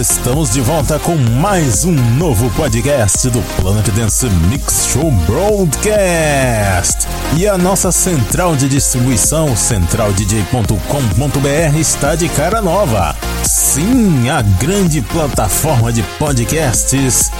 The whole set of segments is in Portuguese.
Estamos de volta com mais um novo podcast do Planet Dance Mix Show Broadcast. E a nossa central de distribuição, centraldj.com.br, está de cara nova. Sim, a grande plataforma de podcasts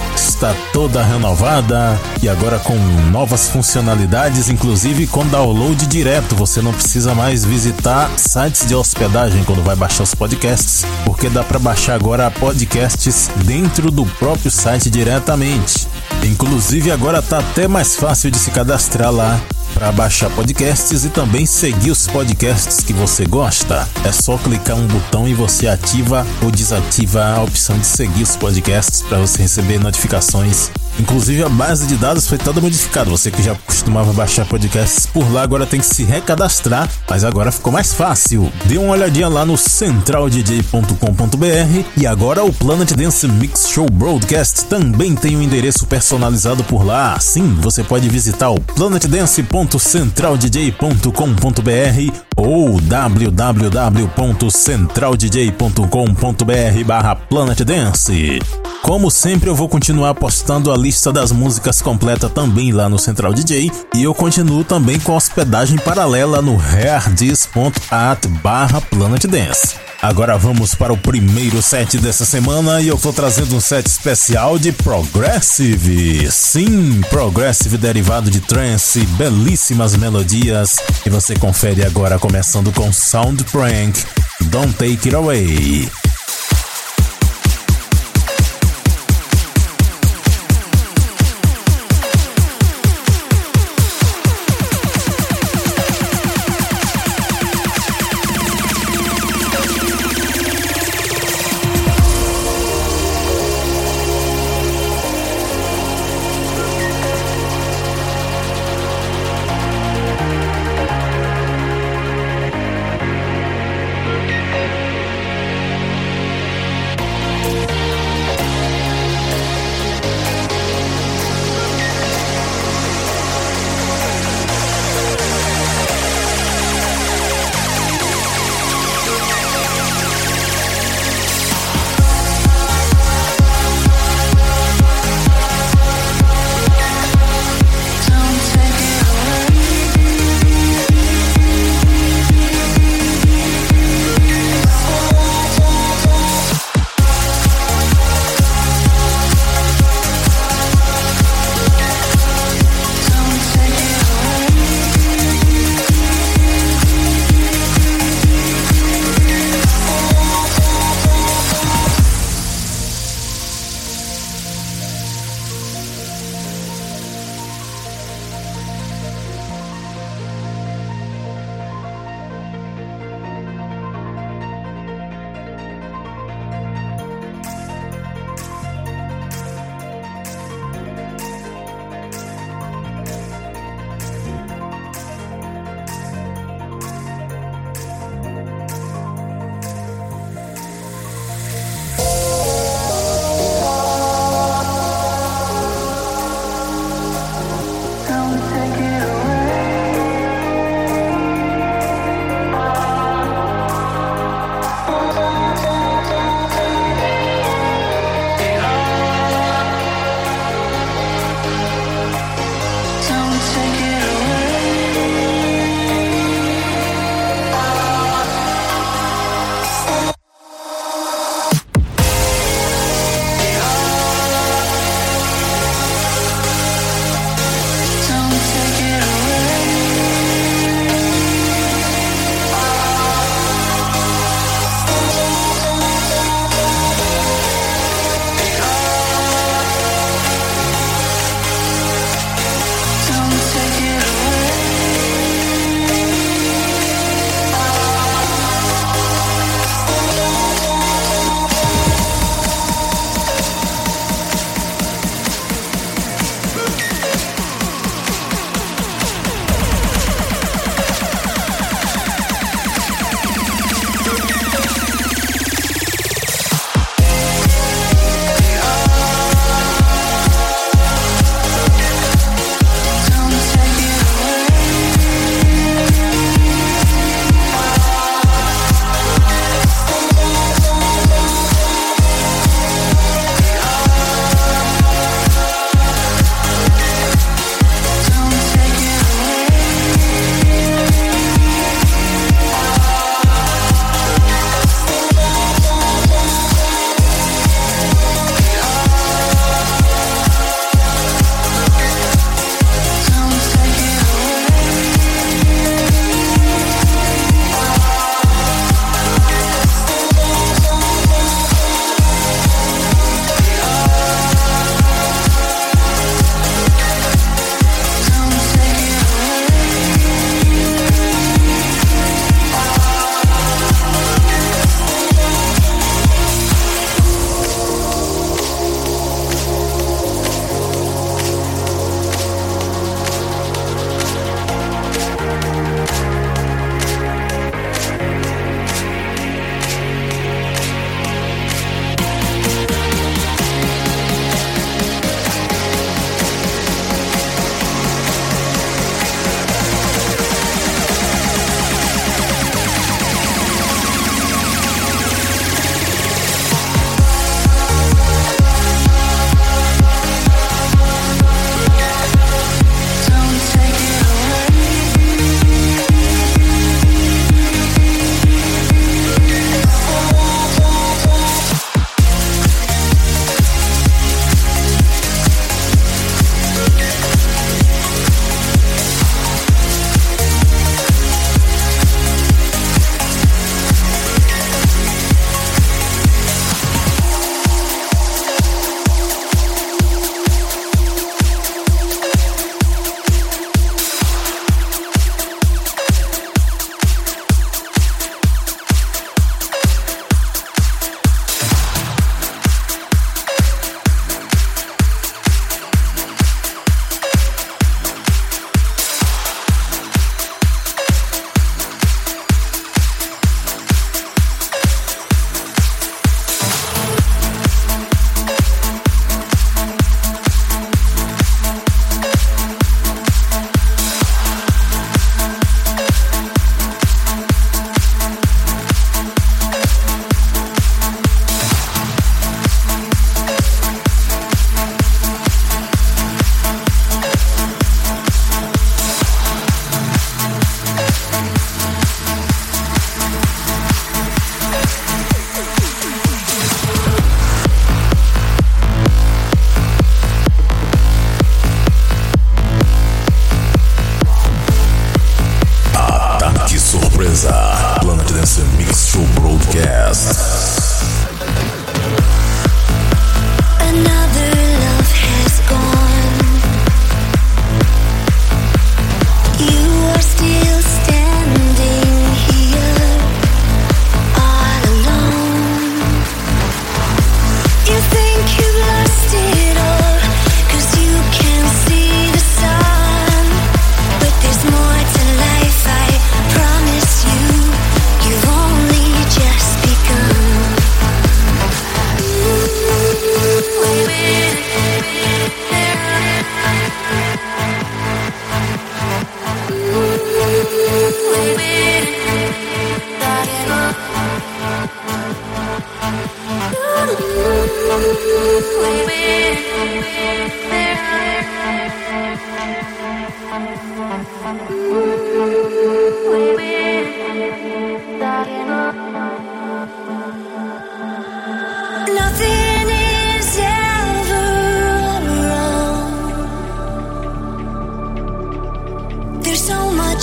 está toda renovada e agora com novas funcionalidades, inclusive com download direto. Você não precisa mais visitar sites de hospedagem quando vai baixar os podcasts, porque dá para baixar agora podcasts dentro do próprio site diretamente. Inclusive agora tá até mais fácil de se cadastrar lá para baixar podcasts e também seguir os podcasts que você gosta. É só clicar um botão e você ativa ou desativa a opção de seguir os podcasts para você receber notificações. Inclusive a base de dados foi toda modificada. Você que já costumava baixar podcasts por lá agora tem que se recadastrar, mas agora ficou mais fácil. Dê uma olhadinha lá no centraldj.com.br e agora o Planet Dance Mix Show Broadcast também tem um endereço personalizado por lá. Sim, você pode visitar o planetdance.centraldj.com.br ou www.centraldj.com.br barra Planet Dance. Como sempre, eu vou continuar postando a lista das músicas completa também lá no Central DJ e eu continuo também com a hospedagem paralela no hardis.at barra Planet Dance. Agora vamos para o primeiro set dessa semana e eu tô trazendo um set especial de Progressive. Sim, Progressive derivado de trance, belíssimas melodias. E você confere agora começando com Sound Prank. Don't Take It Away.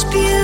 much.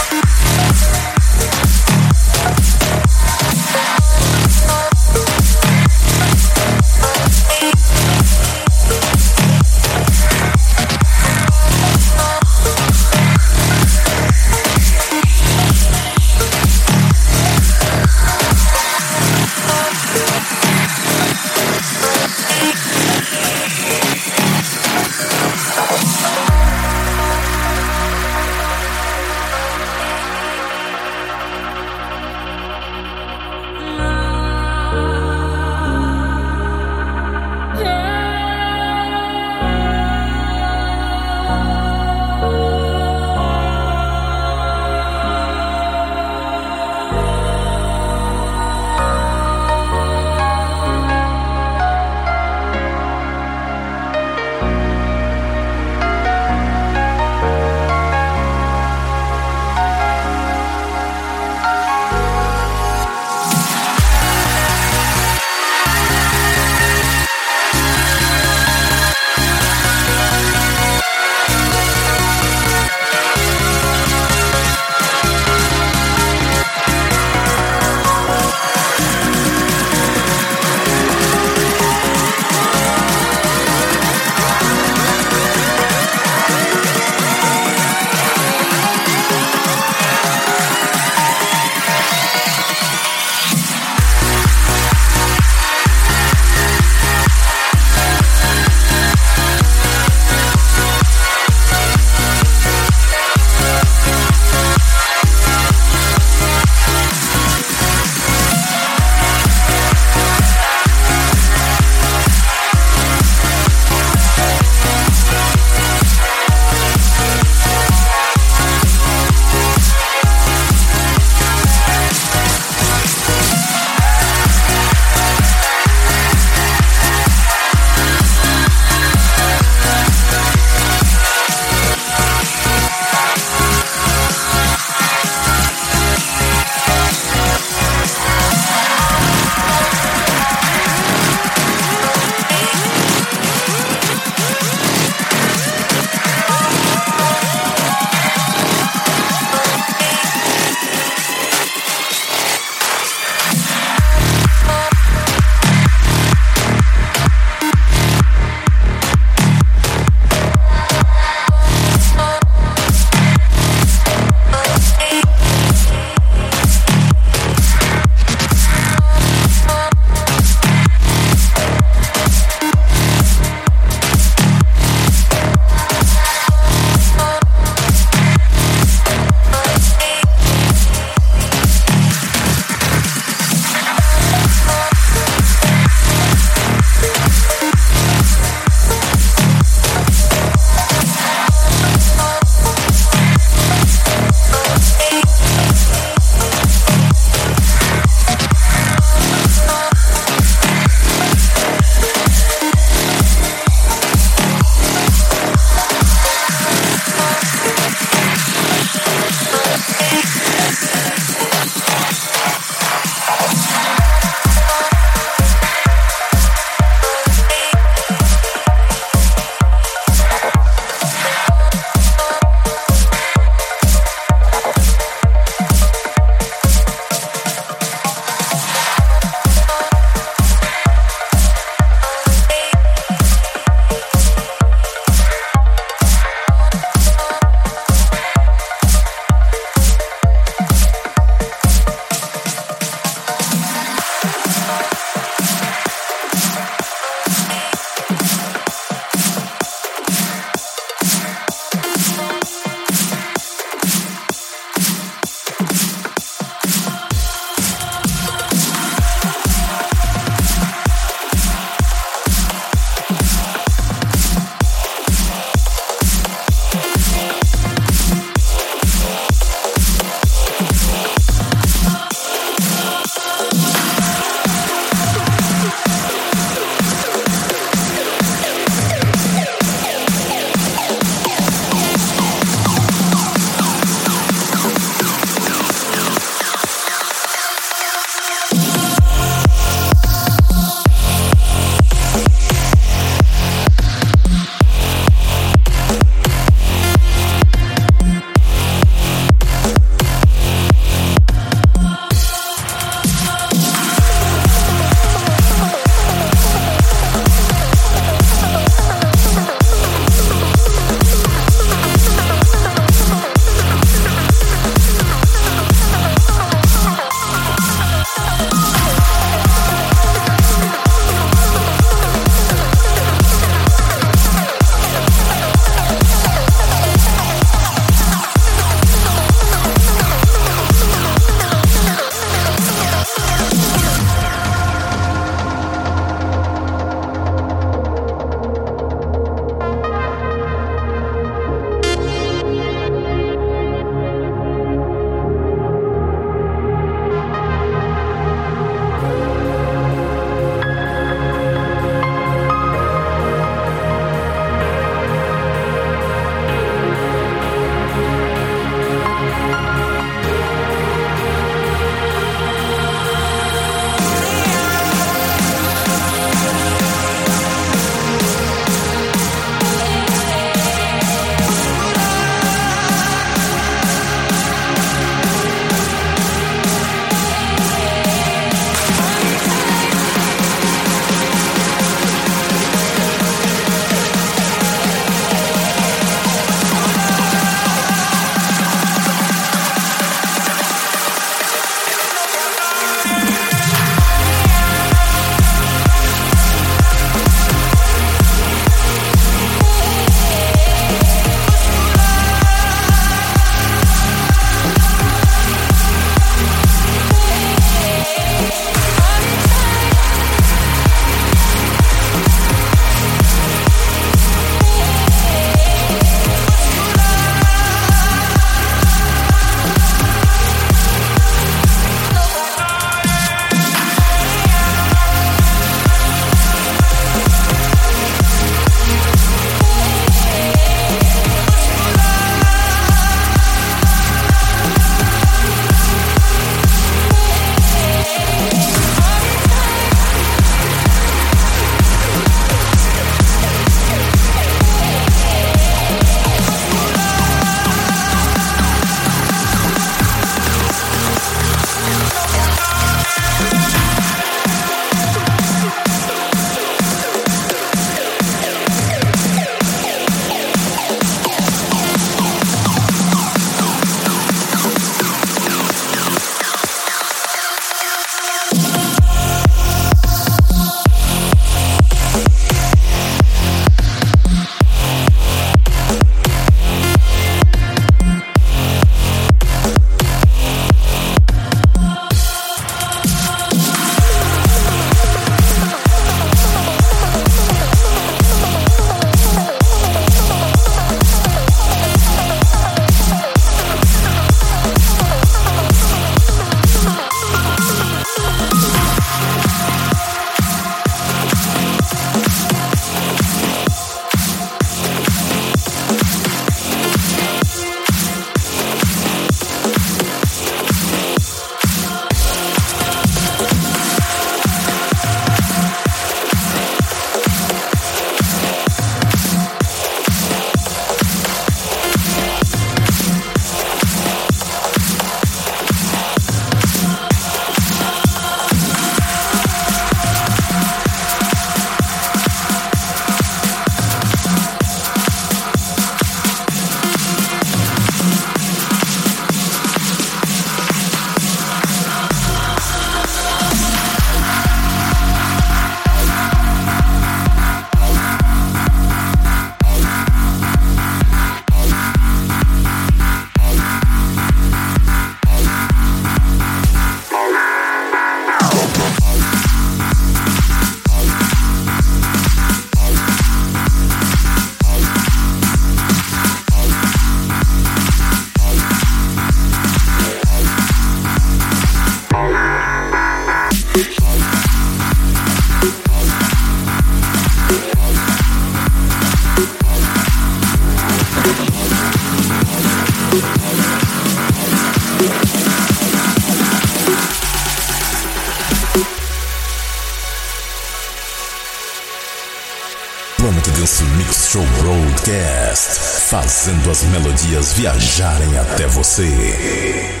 Viajarem até você.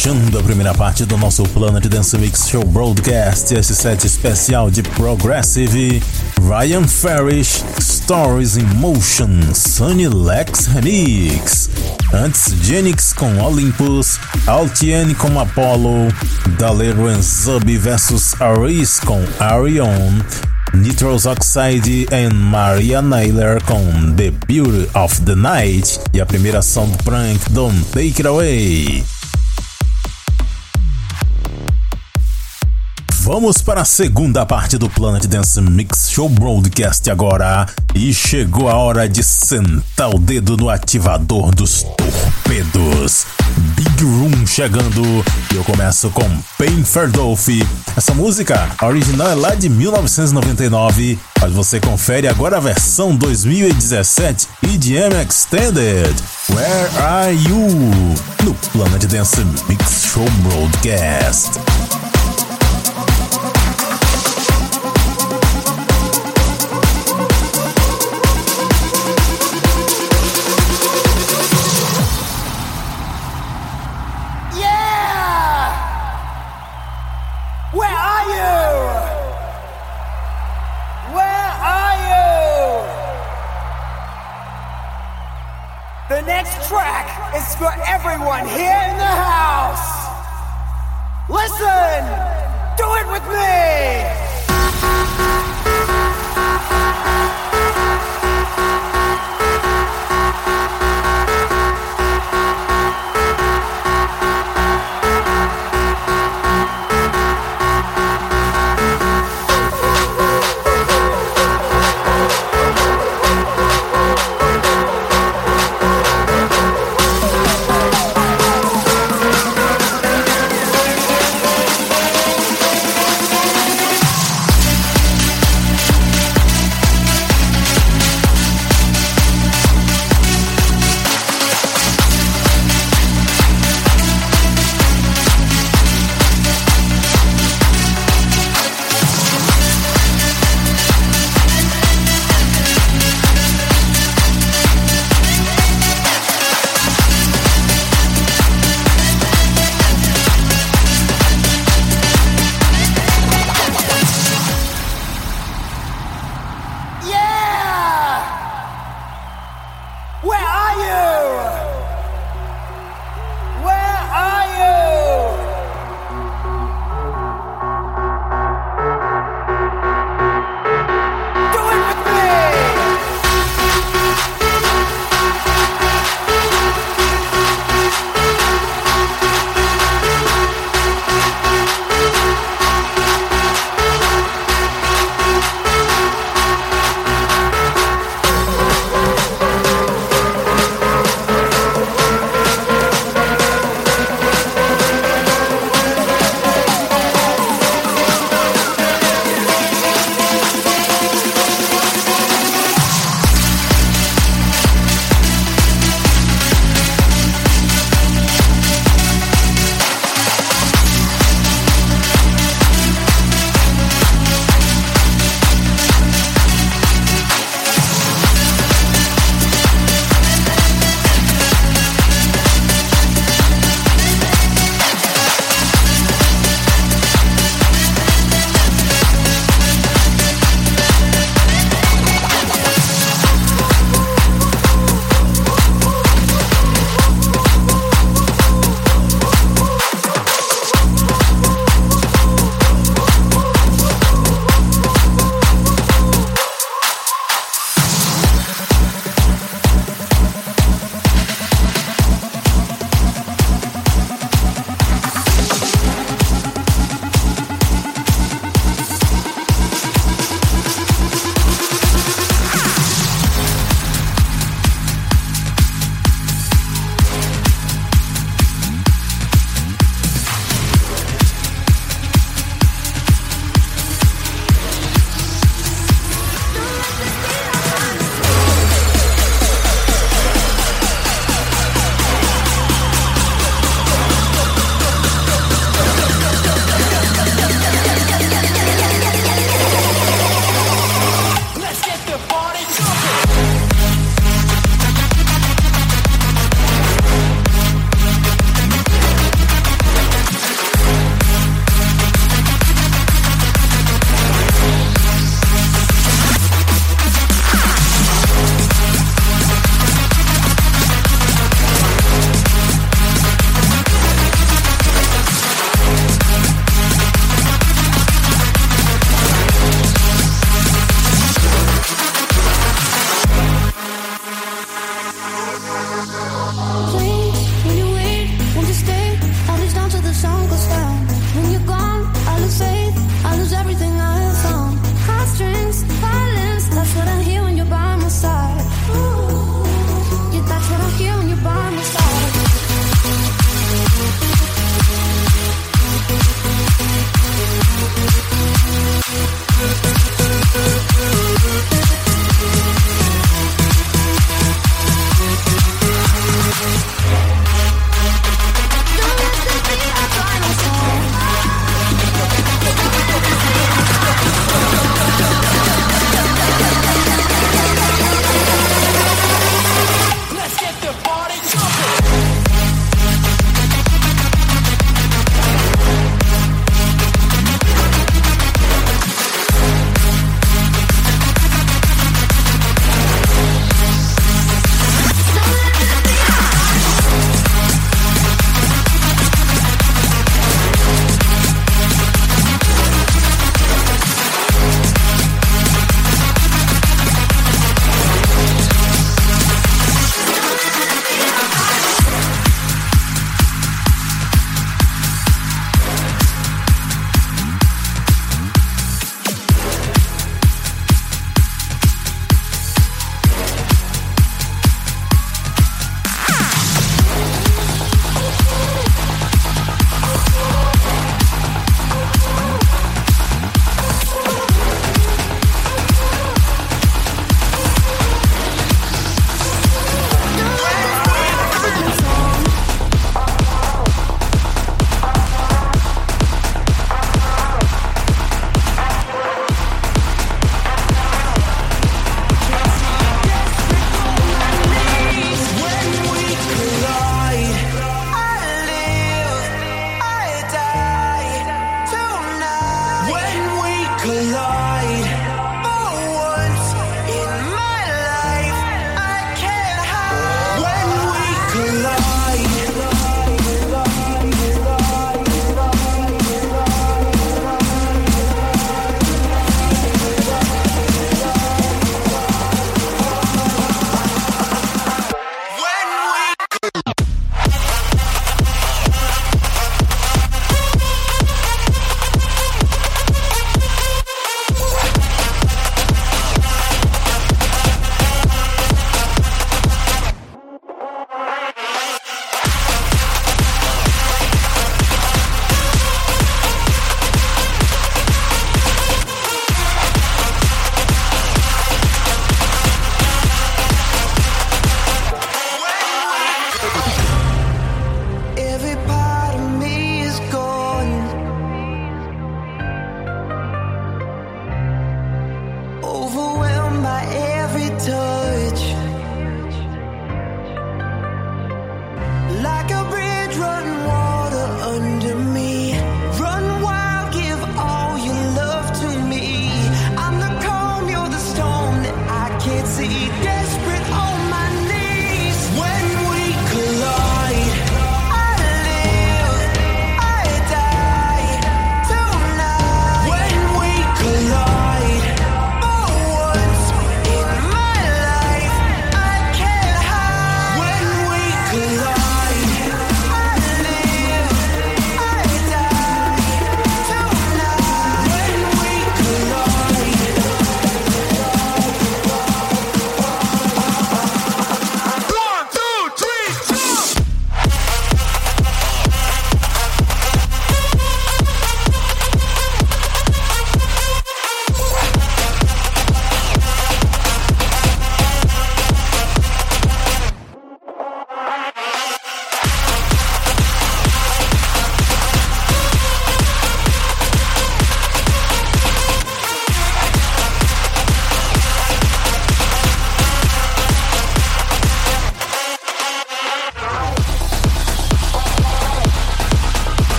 Fechando a primeira parte do nosso Planet Dance Mix Show Broadcast, esse set especial de Progressive, Ryan Farish, Stories in Motion, Sunny Lex Remix. Antes, Genix com Olympus, Altienne com Apollo, Dalero and Zub vs Aris com Arion, Nitrous Oxide e Maria Naylor com The Beauty of the Night e a primeira do Prank Don't Take It Away. Vamos para a segunda parte do Planet Dance Mix Show Broadcast agora. E chegou a hora de sentar o dedo no ativador dos torpedos. Big Room chegando e eu começo com Pain Ferdolfi. Essa música, original é lá de 1999, mas você confere agora a versão 2017 EDM Extended. Where Are You? No Planet Dance Mix Show Broadcast. Everyone here in the house. Listen, do it with me.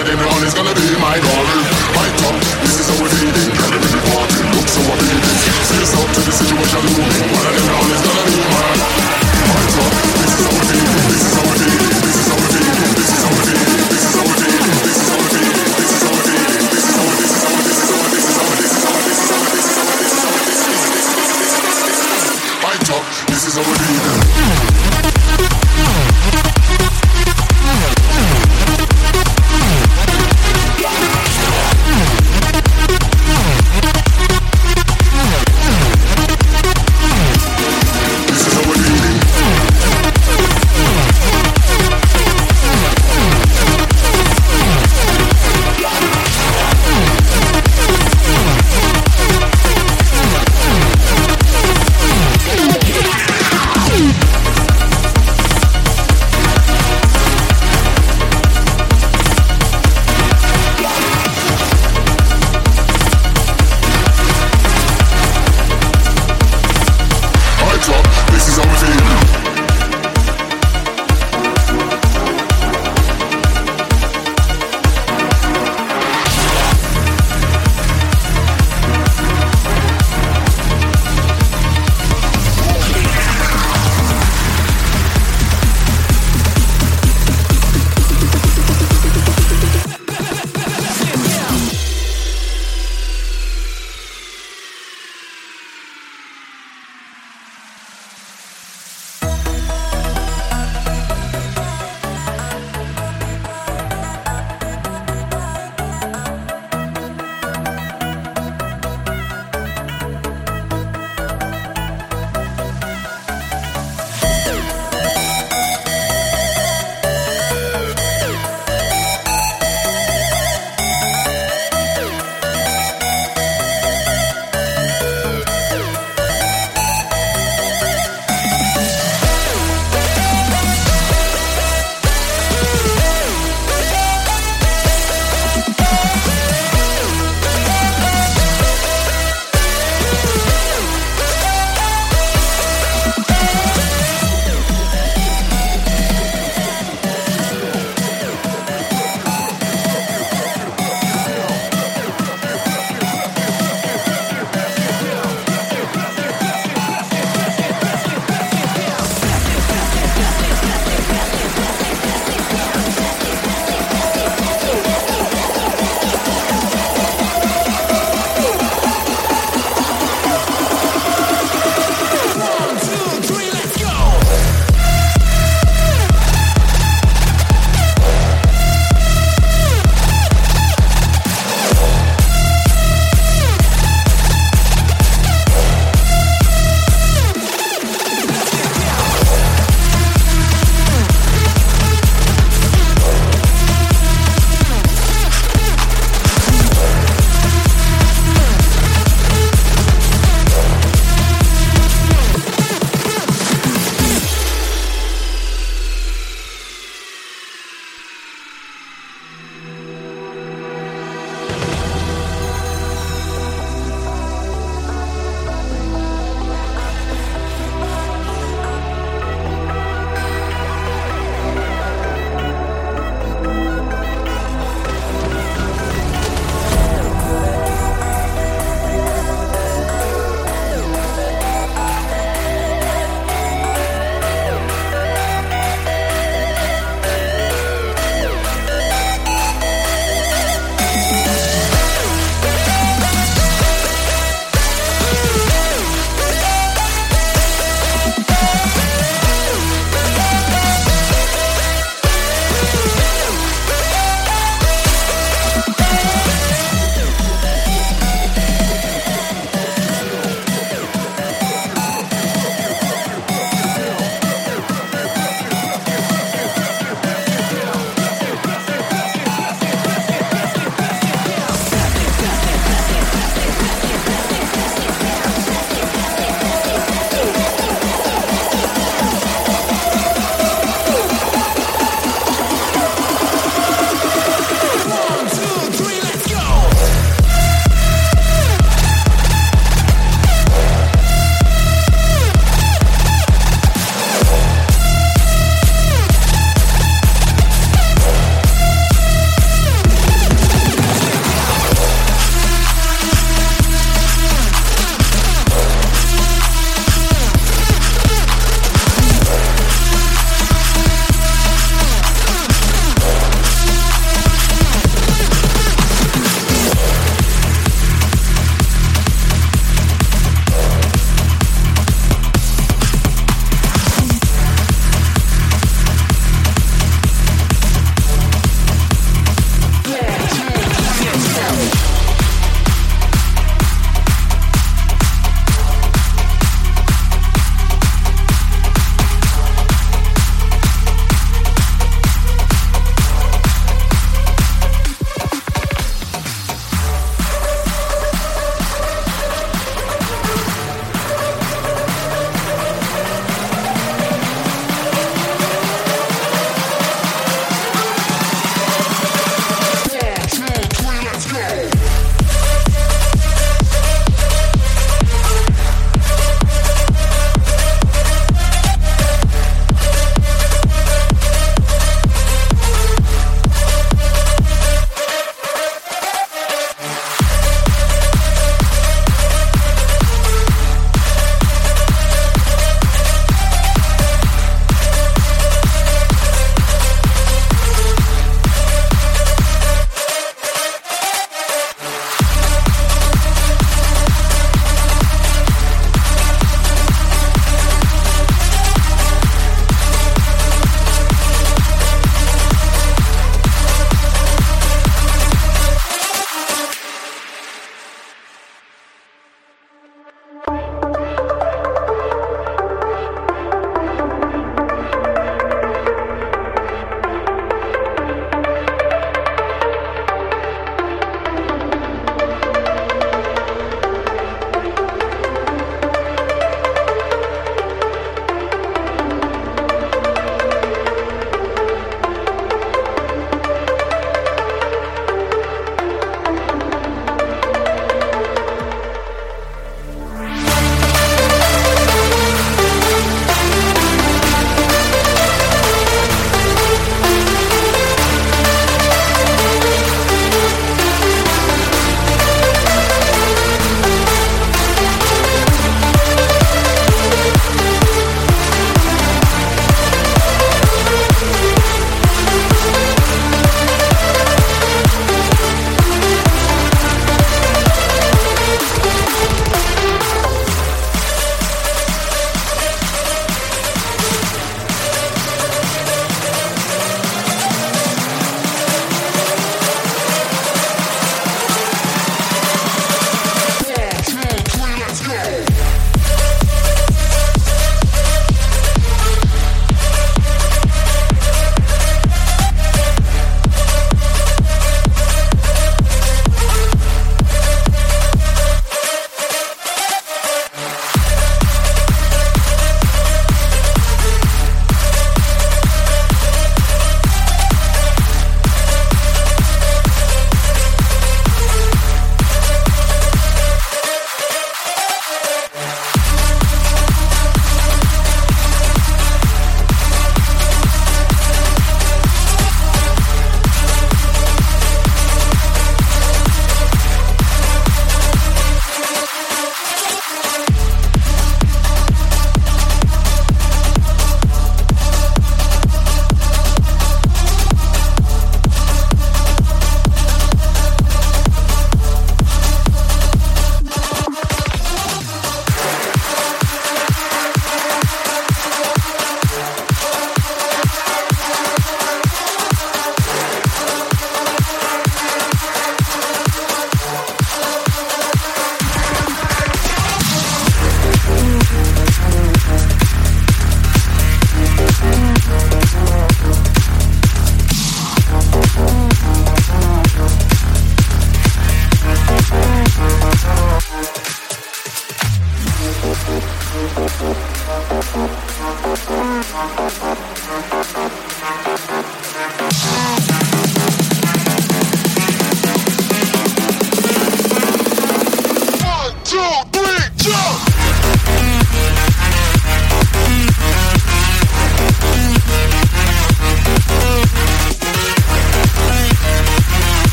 of them run is gonna be my goal. My top, this is how we're feeling. Gotta be reporting, looks how we're. Face up to the situation looming.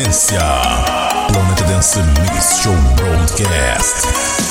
Turbulência. Planeta Dance Mix Show Broadcast.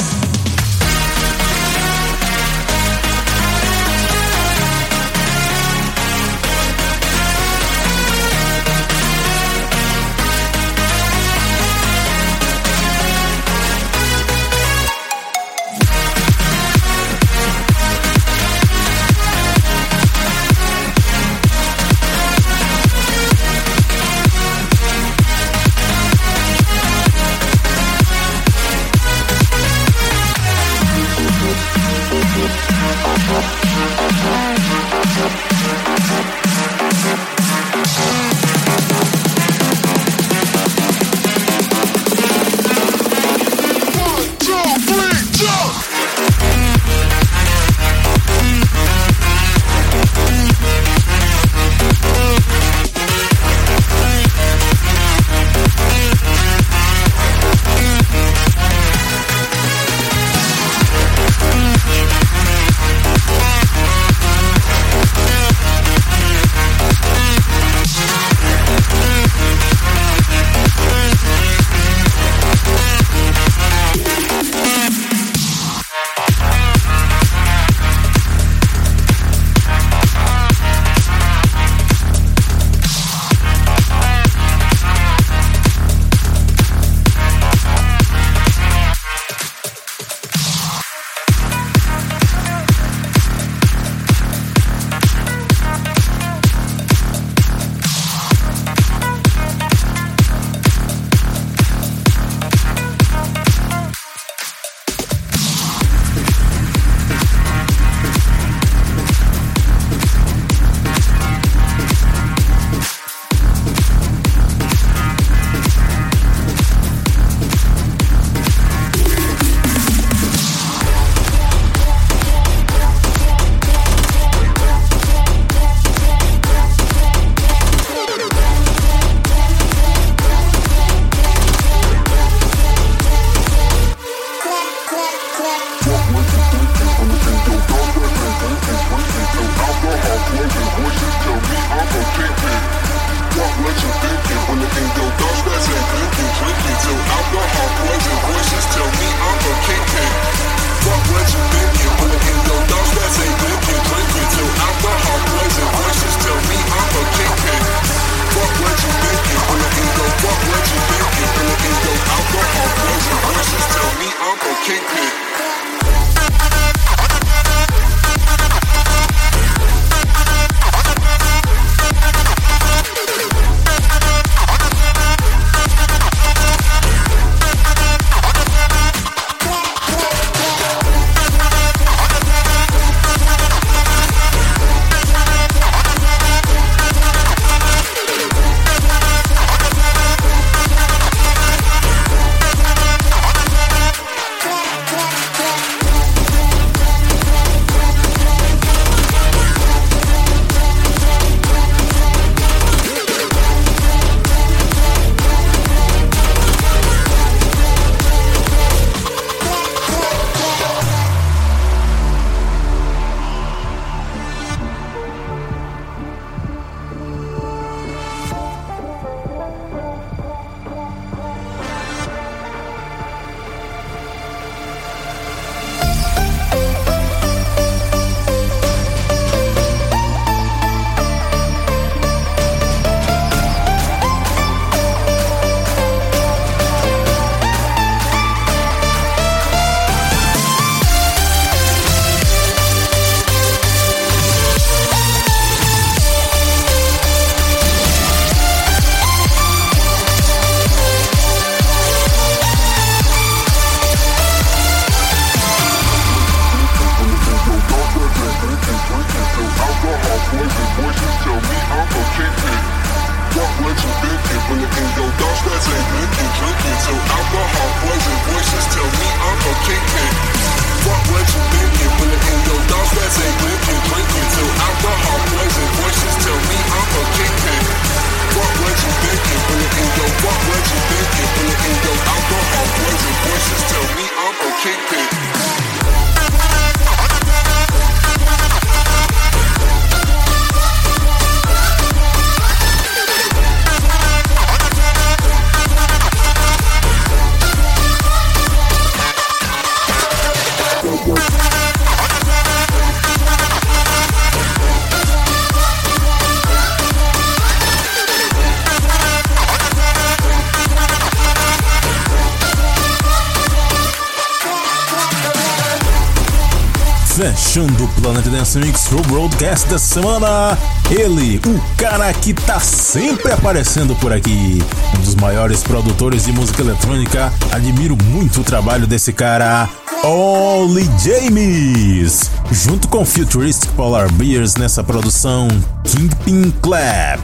Fechando o Planet Dance Mix Show Broadcast da semana, ele, o cara que tá sempre aparecendo por aqui, um dos maiores produtores de música eletrônica. Admiro muito o trabalho desse cara, Ollie James, junto com Futuristic Polar Bears nessa produção Kingpin Clap.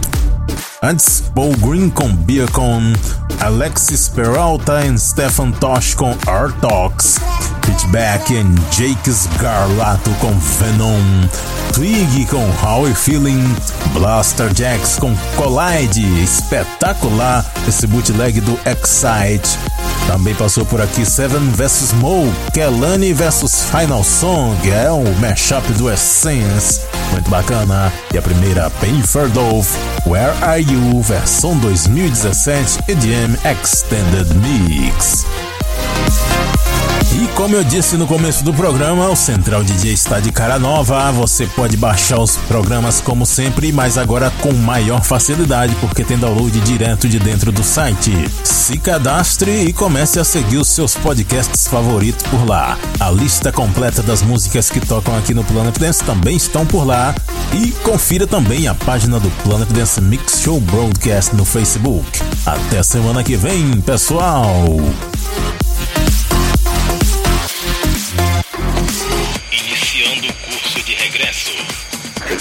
Antes, Paul Green com Beacon, Alexis Peralta e Stefan Tosh com Artox, Pitchback e Jake Garlato com Venom, Twig com How We Feeling, Blaster Jacks com Collide, espetacular esse bootleg do Excite. Também passou por aqui Seven vs Mo, Kelani vs Final Song, é o um mashup do Essence, muito bacana. E a primeira, Pain for Dove, Where Are You, versão 2017 EDM Extended Mix. E como eu disse no começo do programa, o Central DJ está de cara nova. Você pode baixar os programas como sempre, mas agora com maior facilidade, porque tem download direto de dentro do site. Se cadastre e comece a seguir os seus podcasts favoritos por lá. A lista completa das músicas que tocam aqui no Planet Dance também estão por lá. E confira também a página do Planet Dance Mix Show Broadcast no Facebook. Até semana que vem, pessoal!